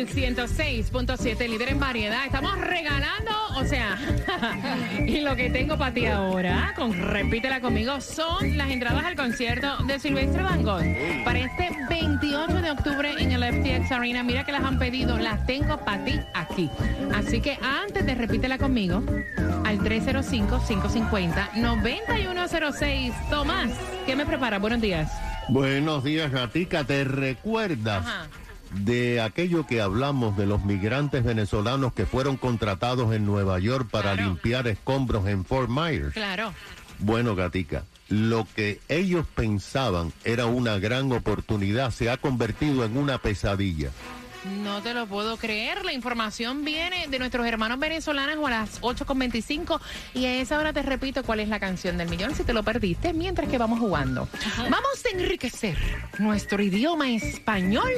Sol 106.7, líder en variedad. Estamos regalando, o sea, y lo que tengo para ti ahora, con repítela conmigo, son las entradas al concierto de Silvestre Van Gogh para este 28 de octubre en el FTX Arena. Mira que las han pedido, las tengo para ti aquí. Así que antes de repítela conmigo, al 305-550-9106. Tomás, ¿qué me prepara? Buenos días. Buenos días, Gatica. ¿Te recuerdas Ajá. De aquello que hablamos de los migrantes venezolanos que fueron contratados en Nueva York para Claro. limpiar escombros en Fort Myers? Claro. Bueno, Gatica, lo que ellos pensaban era una gran oportunidad se ha convertido en una pesadilla. No te lo puedo creer. La información viene de nuestros hermanos venezolanos a las 8.25 y a esa hora te repito cuál es la canción del millón si te lo perdiste mientras que vamos jugando. Vamos a enriquecer nuestro idioma español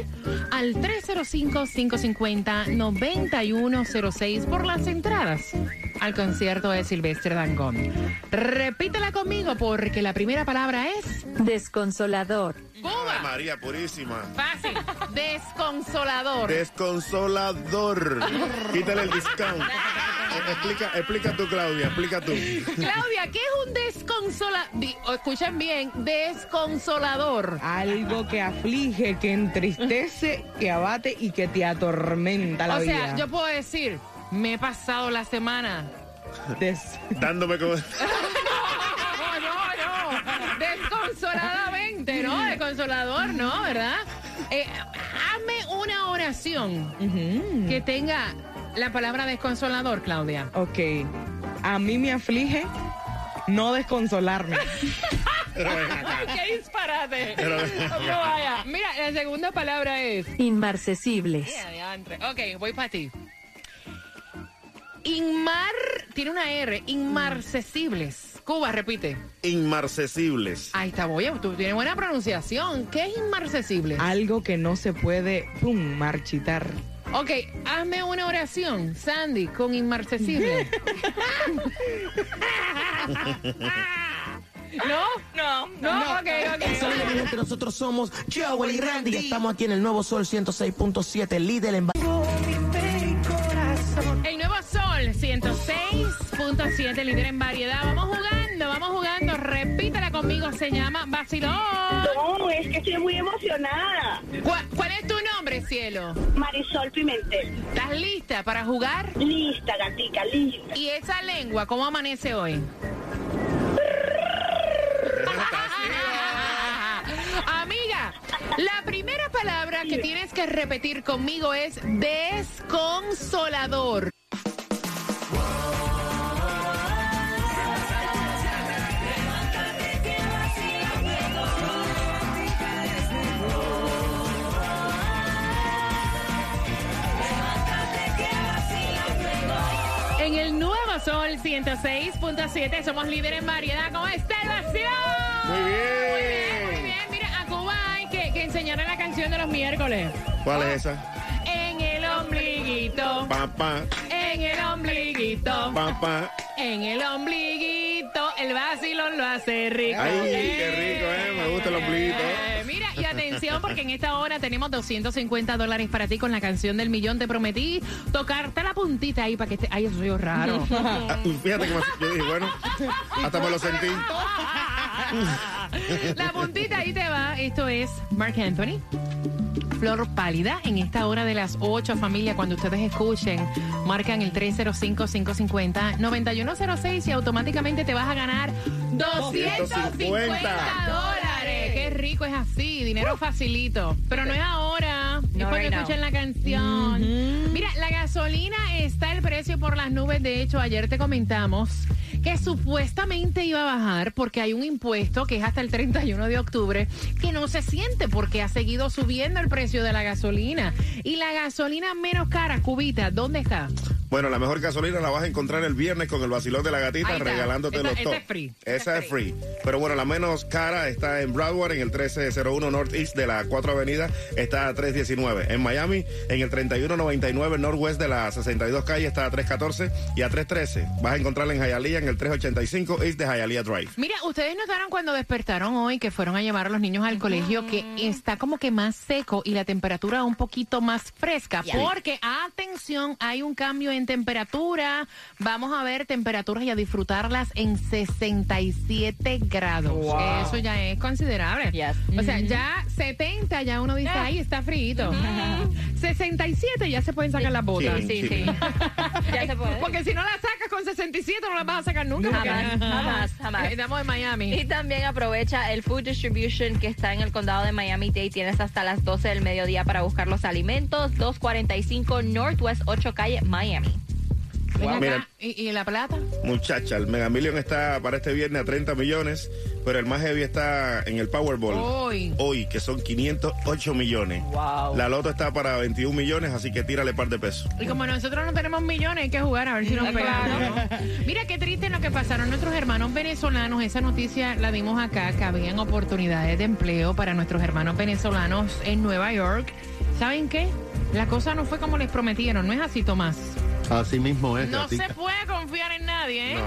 al 305-550-9106 por las entradas al concierto de Silvestre Dangón. Repítela conmigo porque la primera palabra es Desconsolador. Cuba. María Purísima. Fácil. Desconsolador. Desconsolador. Quítale el discount. Explica, explica tú, Claudia, explica tú. Claudia, ¿qué es un desconsolador? Escuchen bien, desconsolador. Algo que aflige, que entristece, que abate y que te atormenta la O vida. sea, yo puedo decir, me he pasado la semana. Des- Dándome como. No, no, no. Desconsoladamente, ¿no? Desconsolador, ¿no? ¿Verdad? Eh, hazme una oración Ujú. que tenga la palabra desconsolador, Claudia. Ok. A mí me aflige no desconsolarme. Pero ven acá. ¡Ay, qué disparate! Pero- No vaya. Mira, la segunda palabra es... Inmarcesibles. Ok, voy para ti. Inmar, tiene una R, inmarcesibles. Cuba, repite. Inmarcesibles. Ahí está, voy, tú tienes buena pronunciación. ¿Qué es inmarcesible? Algo que no se puede, pum, marchitar. Ok, hazme una oración, Sandy, con inmarcesible. ¿No? No, no, ok, Saludos, mi ok. gente, nosotros somos Joel y Randy y estamos aquí en el Nuevo Sol 106.7, líder en... El nuevo Sol 106.7, líder en variedad. Vamos jugando, vamos jugando. Repítela conmigo, se llama Vacilón. No, es que estoy muy emocionada. ¿Cuál, cuál es tu nombre, cielo? Marisol Pimentel. ¿Estás lista para jugar? Lista, gatica, lista. ¿Y esa lengua cómo amanece hoy? Amiga, la primera palabra que tienes que repetir conmigo es desconsolador. Sol 106.7 somos líderes en variedad. ¿Cómo está el vacío? Muy Muy bien. bien, mira, a Cuba hay que, que enseñarle la canción de los miércoles. ¿Cuál es esa? En el ombliguito, Papá, en el ombliguito, papá. en el ombliguito, el vacilón lo hace rico. Ay, qué rico, ¿eh? Me gusta el ombliguito. Eh, atención, porque en esta hora tenemos 250 dólares para ti con la canción del millón. Te prometí tocarte la puntita ahí para que esté. Ay, eso soy raro. Fíjate que me, yo dije, bueno, hasta me lo sentí. La puntita ahí te va. Esto es Mark Anthony. Flor pálida en esta hora de las 8, familia. Cuando ustedes escuchen, marcan el 305-550-9106 y automáticamente te vas a ganar 250 dólares. Qué rico es así, dinero facilito. Pero no es ahora, es No cuando right now. la canción. Mira, la gasolina está el precio por las nubes. De hecho, ayer te comentamos que supuestamente iba a bajar porque hay un impuesto que es hasta el 31 de octubre que no se siente porque ha seguido subiendo el precio de la gasolina. Y la gasolina menos cara, cubita, ¿dónde está? Bueno, la mejor gasolina la vas a encontrar el viernes con el vacilón de la gatita regalándote Esa- los esa top. es free. Esa es free. Pero bueno, la menos cara está en Broward, en el 1301 Northeast de la 4 Avenida, está a 319. En Miami, en el 3199 Northwest de la 62 Calle, está a 314. Y a 313 vas a encontrarla en Hialeah, en el 385 East de Hialeah Drive. Mira, ustedes notaron cuando despertaron hoy que fueron a llevar a los niños al colegio que está como que más seco y la temperatura un poquito más fresca. Porque, atención, hay un cambio en temperatura. Vamos a ver temperaturas y a disfrutarlas en 67 grados. Wow. Eso ya es considerable. Yes. O sea, ya 70 ya uno dice, ahí está frío. 67 ya se pueden sacar las botas. Sí, Sí, sí. ya se puede. Porque si no la sacas con 67 no la vas a sacar nunca. Jamás, porque- jamás, jamás. Estamos en Miami. Y también aprovecha el Food Distribution que está en el condado de Miami-Dade. Tienes hasta las 12 del mediodía para buscar los alimentos. 245 Northwest 8 Calle, Miami. Mira. ¿Y, y la plata? Muchacha, el Mega Million está para este viernes a 30 millones, pero el más heavy está en el Powerball. Hoy. Hoy, que son 508 millones. Wow. La loto está para 21 millones, así que tírale par de pesos. Y como nosotros no tenemos millones, hay que jugar a ver si nos pegamos. Mira qué triste lo que pasaron nuestros hermanos venezolanos. Esa noticia la dimos acá, que habían oportunidades de empleo para nuestros hermanos venezolanos en Nueva York. ¿Saben qué? La cosa no fue como les prometieron, ¿no es así, Tomás? Así mismo es, No Gatica. se puede confiar en nadie, ¿eh?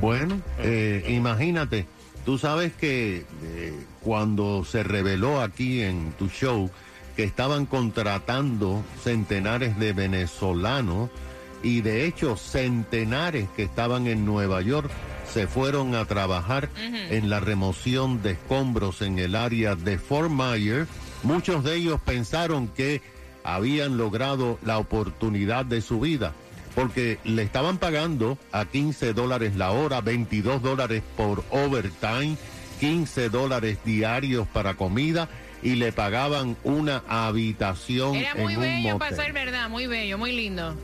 Bueno, eh, imagínate, tú sabes que eh, cuando se reveló aquí en tu show que estaban contratando centenares de venezolanos y de hecho centenares que estaban en Nueva York se fueron a trabajar en la remoción de escombros en el área de Fort Myers. Muchos de ellos pensaron que habían logrado la oportunidad de su vida porque le estaban pagando a 15 dólares la hora, 22 dólares por overtime, 15 dólares diarios para comida y le pagaban una habitación Era muy un bello motel. para ser verdad, muy bello, muy lindo.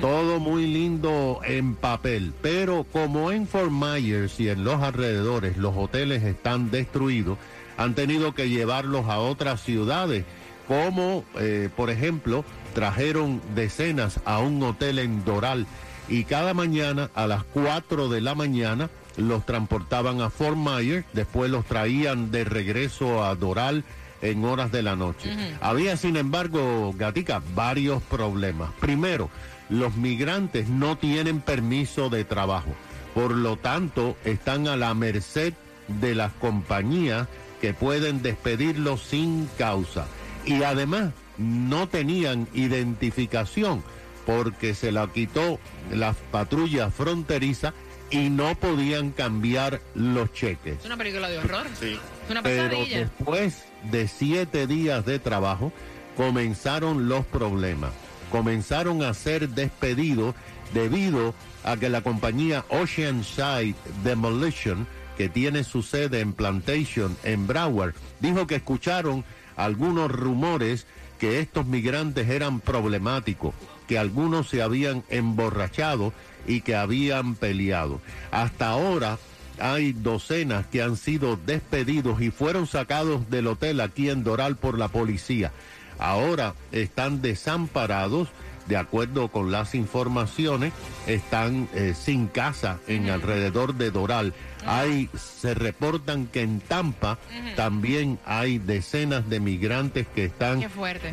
Todo muy lindo en papel, pero como en Fort Myers y en los alrededores los hoteles están destruidos, han tenido que llevarlos a otras ciudades, como eh, por ejemplo trajeron decenas a un hotel en Doral y cada mañana a las 4 de la mañana los transportaban a Fort Myers, después los traían de regreso a Doral en horas de la noche. Había, sin embargo, Gatica, varios problemas. Primero, los migrantes no tienen permiso de trabajo, por lo tanto, están a la merced de las compañías que pueden despedirlos sin causa. Y además, no tenían identificación porque se la quitó la patrulla fronteriza y no podían cambiar los cheques. Es una película de horror. Sí. Es una Pero pesadilla. después de siete días de trabajo, comenzaron los problemas. Comenzaron a ser despedidos debido a que la compañía Oceanside Demolition, que tiene su sede en Plantation, en Broward, dijo que escucharon algunos rumores que estos migrantes eran problemáticos, que algunos se habían emborrachado y que habían peleado. Hasta ahora hay docenas que han sido despedidos y fueron sacados del hotel aquí en Doral por la policía. Ahora están desamparados, de acuerdo con las informaciones, están eh, sin casa en alrededor de Doral. Hay, se reportan que en Tampa también hay decenas de migrantes que están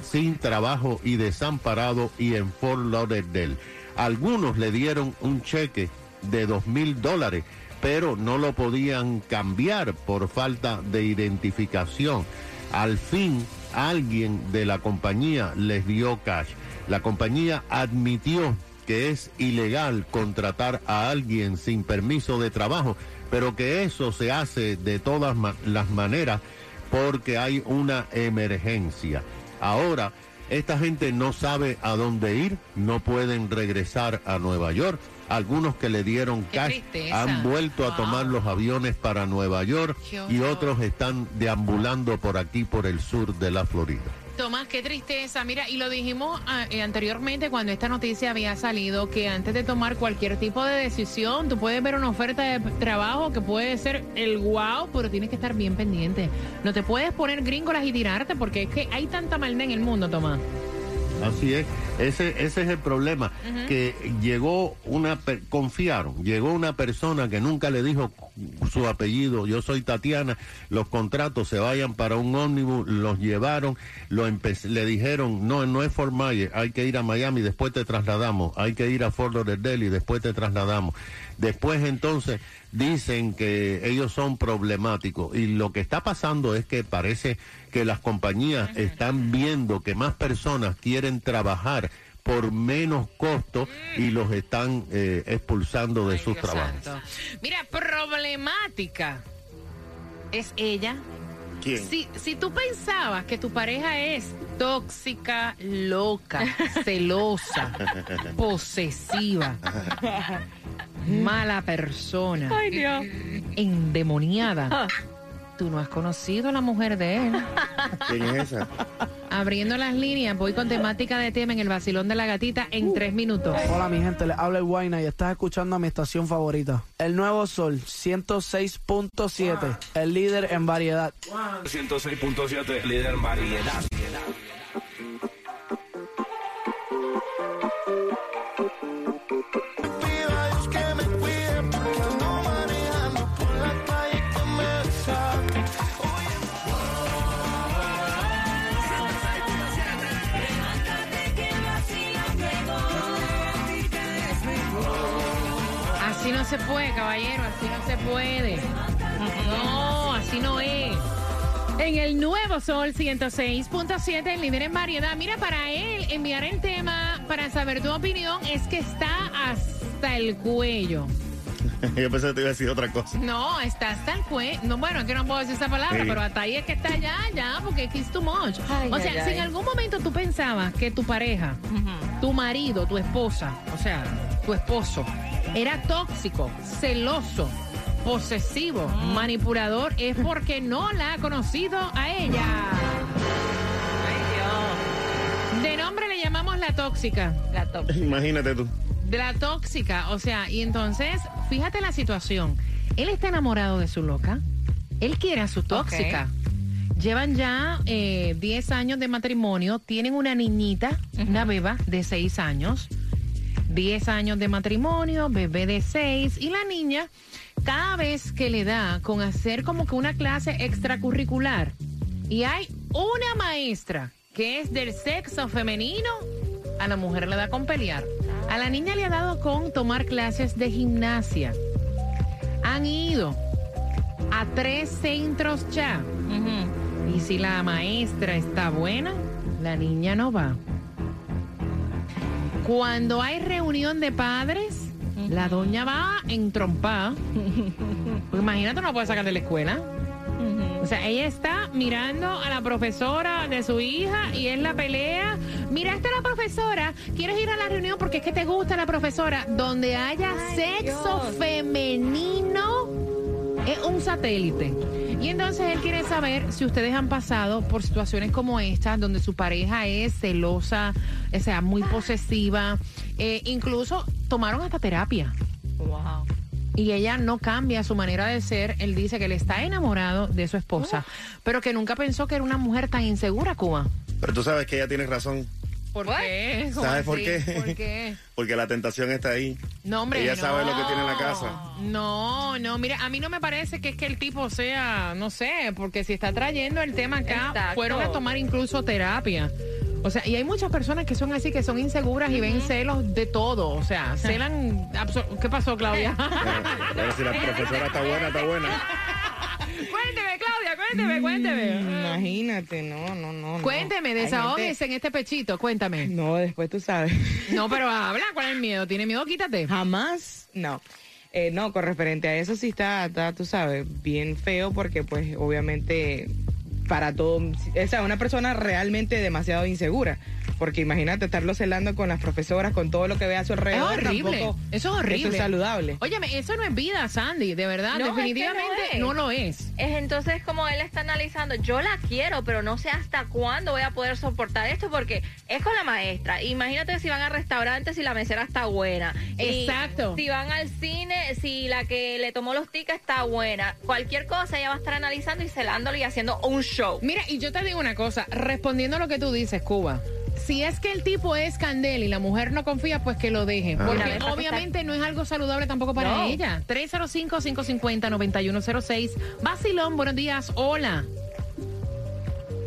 sin trabajo y desamparado y en Fort Lauderdale. Algunos le dieron un cheque de dos mil dólares, pero no lo podían cambiar por falta de identificación. Al fin, alguien de la compañía les dio cash. La compañía admitió que es ilegal contratar a alguien sin permiso de trabajo, pero que eso se hace de todas las maneras porque hay una emergencia. Ahora, esta gente no sabe a dónde ir, no pueden regresar a Nueva York. Algunos que le dieron Qué cash tristeza. han vuelto a tomar los aviones para Nueva York y otros están deambulando por aquí, por el sur de la Florida. Tomás, qué tristeza. Mira, y lo dijimos ah, eh, anteriormente cuando esta noticia había salido, que antes de tomar cualquier tipo de decisión, tú puedes ver una oferta de trabajo que puede ser el wow, pero tienes que estar bien pendiente. No te puedes poner gringolas y tirarte porque es que hay tanta maldad en el mundo, Tomás. Así es, ese, ese es el problema, que llegó una, confiaron, llegó una persona que nunca le dijo su apellido, yo soy Tatiana, los contratos se vayan para un ómnibus, los llevaron, lo le dijeron, no, no es Fort Myers, hay que ir a Miami, después te trasladamos, hay que ir a Fort Lauderdale y después te trasladamos. Después entonces dicen que ellos son problemáticos y lo que está pasando es que parece que las compañías están viendo que más personas quieren trabajar por menos costo y los están eh, expulsando de Ay, sus Dios trabajos. santo. Mira, problemática es ella. ¿Quién? Si, si tú pensabas que tu pareja es tóxica, loca, celosa, posesiva, mala persona, Ay, Dios. endemoniada, tú no has conocido a la mujer de él. ¿Quién es esa? Abriendo las líneas, voy con temática de tema en el vacilón de la gatita en tres minutos. Hola mi gente, les habla el Guayna y estás escuchando a mi estación favorita. El Nuevo Sol 106.7, el líder en variedad. 106.7, líder en variedad. No se puede, caballero, así no se puede. No, así no es. En el nuevo Sol 106.7, el líder en variedad. Mira, para él enviar el tema para saber tu opinión es que está hasta el cuello. Yo pensé que te iba a decir otra cosa. No, está hasta el cuello. No, bueno, es que no puedo decir esa palabra, Sí. pero hasta ahí es que está ya, ya, porque it's too much. Ay, o sea, ay, si en algún momento tú pensabas que tu pareja, tu marido, tu esposa, o sea, tu esposo, era tóxico, celoso, posesivo, manipulador, es porque no la ha conocido a ella. Ay, De nombre le llamamos la tóxica. La. Imagínate tú. De la tóxica, o sea, y entonces, fíjate la situación. Él está enamorado de su loca. Él quiere a su tóxica. Llevan ya eh, 10 años de matrimonio. Tienen una niñita, una beba de 6 años. 10 años de matrimonio, bebé de 6. Y la niña, cada vez que le da con hacer como que una clase extracurricular, y hay una maestra que es del sexo femenino, a la mujer le da con pelear. A la niña le ha dado con tomar clases de gimnasia. Han ido a tres centros ya. Y si la maestra está buena, la niña no va. Cuando hay reunión de padres, la doña va entrompada. Porque imagínate, no la puede sacar de la escuela. O sea, ella está mirando a la profesora de su hija y es la pelea. Mira, esta es la profesora. ¿Quieres ir a la reunión porque es que te gusta la profesora? Donde haya sexo femenino es un satélite. Y entonces él quiere saber si ustedes han pasado por situaciones como esta, donde su pareja es celosa, o sea, muy posesiva. Eh, incluso tomaron hasta terapia Wow. y ella no cambia su manera de ser. Él dice que él está enamorado de su esposa, pero que nunca pensó que era una mujer tan insegura, Cuba. Pero tú sabes que ella tiene razón. ¿Por qué? ¿Cómo ¿Sabes por qué? ¿Por qué? Porque la tentación está ahí. No, hombre, Ella no. sabe lo que tiene en la casa. No, no, mira, a mí no me parece que es que el tipo sea, no sé, porque si está trayendo el tema acá, Exacto. fueron a tomar incluso terapia. O sea, y hay muchas personas que son así, que son inseguras y ven celos de todo. O sea, celan... ¿Qué pasó, Claudia? Pero, pero si la profesora está buena, está buena. Cuénteme, Claudia, cuénteme, cuénteme. Imagínate, no, no, no. Cuénteme, desahógese en este pechito, cuéntame. No, después tú sabes. No, pero habla, ¿cuál es el miedo? ¿Tiene miedo? Quítate. Jamás, no. Eh, no, con referente a eso sí está, está, tú sabes, bien feo porque pues obviamente para todo, o sea, una persona realmente demasiado insegura. Porque imagínate estarlo celando con las profesoras, con todo lo que ve a su Es alrededor. horrible. tampoco- Eso es horrible. Eso es saludable. Óyeme, eso no es vida, Sandy, de verdad. No, es que definitivamente no es. no lo es. Es entonces como él está analizando, yo la quiero, pero no sé hasta cuándo voy a poder soportar esto porque es con la maestra. Imagínate si van a restaurantes si la mesera está buena. Y Exacto. Si van al cine, si la que le tomó los tickets está buena. Cualquier cosa ella va a estar analizando y celándolo y haciendo un show. Mira, y yo te digo una cosa, respondiendo a lo que tú dices, Cuba, si es que el tipo es candel y la mujer no confía, pues que lo deje. Ah. Porque obviamente no es algo saludable tampoco para No. ella. 305-550-9106. Basilón, buenos días. Hola.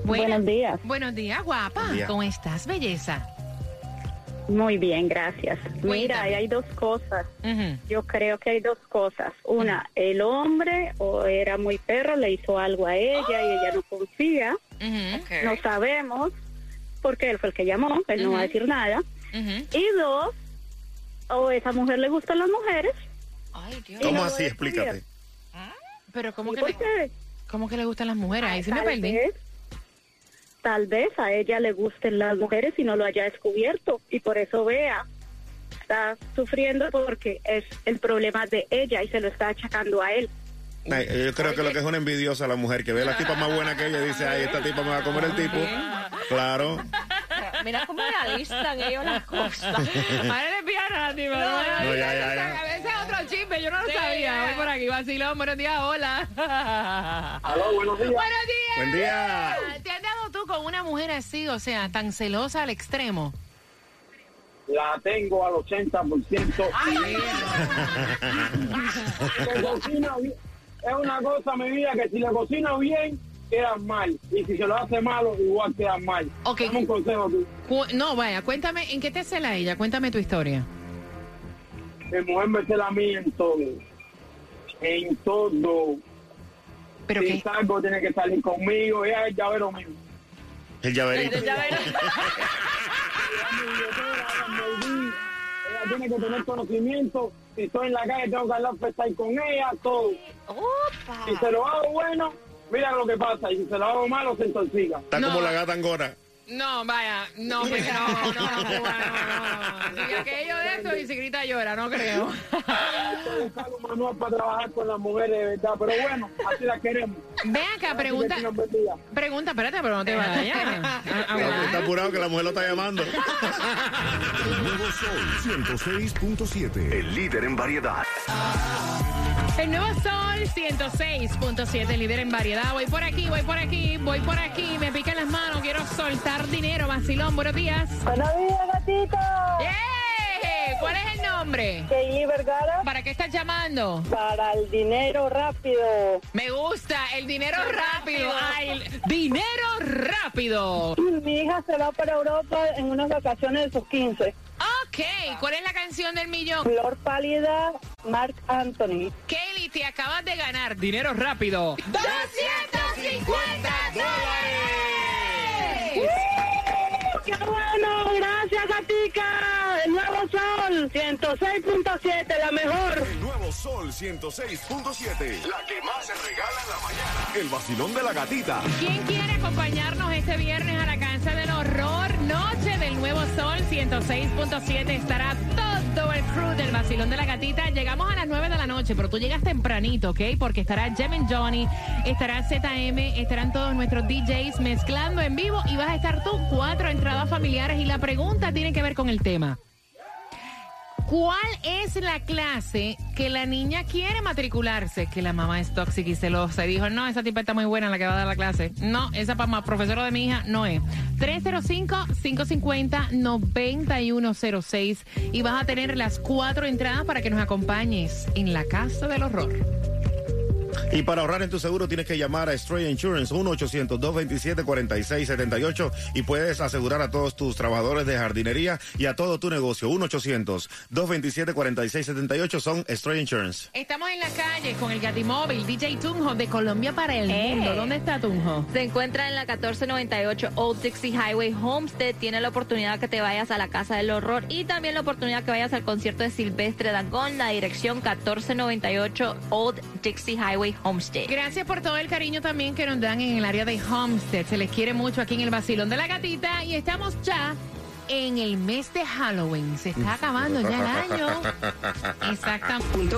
Buenos días. Buenos días, guapa. Buen día. ¿Cómo estás, belleza? Muy bien, gracias. Mira, Cuéntame. hay dos cosas. Yo creo que hay dos cosas. Una, el hombre o era muy perro, le hizo algo a ella y ella no confía. No sabemos porque él fue el que llamó, él no va a decir nada. Y dos, o esa mujer le gustan las mujeres. Ay, Dios. ¿Cómo así? Explícate. descubierto. Pero ¿cómo ¿Y que, por le, qué? ¿cómo que le gustan las mujeres? Ahí sí me tal perdí. vez, tal vez a ella le gusten las mujeres y no lo haya descubierto y por eso vea está sufriendo porque es el problema de ella y se lo está achacando a él. Ay, yo creo que lo que es una envidiosa la mujer que ve a la tipa más buena que ella y dice, ay, esta tipa me va a comer el tipo. Claro. Mira cómo realizan ellos las cosas. Ahora le pidan a la tipa. No, No, ya, ya, ya. A veces otro chisme, yo no lo Sí, sabía. ya. Voy por aquí, vacilón. Buenos días, hola. Aló, buenos días. Buenos días. Buen día. ¿Te has dado tú con una mujer así, o sea, tan celosa al extremo? La tengo al 80%. Que cocina bien. Es una cosa, mi vida, que si le cocina bien, queda mal. Y si se lo hace malo, igual queda mal. Ok. Dame un consejo tú. No, vaya, cuéntame, ¿en qué te cela ella? Cuéntame tu historia. Mi mujer me cela a mí en todo. En todo. Pero si que... salgo, tiene que salir conmigo. Ella es el llavero mío. El llaverito. Verás. Ella tiene que tener conocimiento. Si estoy en la calle, tengo que hablar estar con ella, todo. Opa. Si se lo hago bueno, mira lo que pasa. Y si se lo hago malo, se intoxica. Está No. como la gata angora. No, vaya, no, pues no, no, no, no, no, no. Si aquello de esto y si grita llora, no creo. Estoy buscando un manual para trabajar con las mujeres de verdad. Pero bueno, así las queremos. Ve acá, pregunta, pregunta, espérate, pero no te vayas. A- a Pero hablar. está apurado que la mujer lo está llamando. El nuevo Sol 106.7. El líder en variedad. El nuevo Sol 106.7, líder en variedad. Voy por aquí, voy por aquí, voy por aquí. Me pican las manos, quiero soltar dinero. Vacilón, buenos días. Buenos días, gatito. ¡Yeah! ¿Cuál es el nombre? Kaylee Vergara ¿Para qué estás llamando? para el dinero rápido. Me gusta el dinero rápido. Ay, el dinero rápido. Mi hija se va para Europa en unas vacaciones de sus 15. Ok, ¿cuál es la canción del millón? Flor pálida, Mark Anthony. Te acabas de ganar dinero rápido. 250 dólares. ¡Qué bueno! Gracias, gatica. El nuevo sol, 106.7, la mejor. El nuevo Sol 106.7. La que más se regala en la mañana. El vacilón de la gatita. ¿Quién quiere acompañarnos este viernes a la cancha del horror? Noche del Nuevo Sol 106.7. Estará todo el crew del Vacilón de la Gatita. Llegamos a las 9 de la noche, pero tú llegas tempranito, ¿ok? Porque estará Jem Johnny, estará ZM, estarán todos nuestros DJs mezclando en vivo y vas a estar tú cuatro entradas familiares. Y la pregunta tiene que ver con el tema. ¿Cuál es la clase que la niña quiere matricularse? Que la mamá es tóxica y celosa y dijo, no, esa tipa está muy buena la que va a dar la clase. No, esa para profesora de mi hija no es. 305-550-9106 y vas a tener las cuatro entradas para que nos acompañes en la casa del horror. Y para ahorrar en tu seguro tienes que llamar a Stray Insurance 1-800-227-4678 y puedes asegurar a todos tus trabajadores de jardinería y a todo tu negocio. 1-800-227-4678 son Stray Insurance. Estamos en la calle con el Gatimóvil, DJ Tunjo de Colombia para el Eh. mundo. ¿Dónde está Tunjo? Se encuentra en la 1498 Old Dixie Highway Homestead. Tiene la oportunidad que te vayas a la Casa del Horror y también la oportunidad que vayas al concierto de Silvestre Dangón, la dirección 1498 Old Dixie Highway Homestead. Gracias por todo el cariño también que nos dan en el área de Homestead. Se les quiere mucho aquí en el Basilón de la Gatita y estamos ya en el mes de Halloween. Se está acabando ya el año. Exactamente.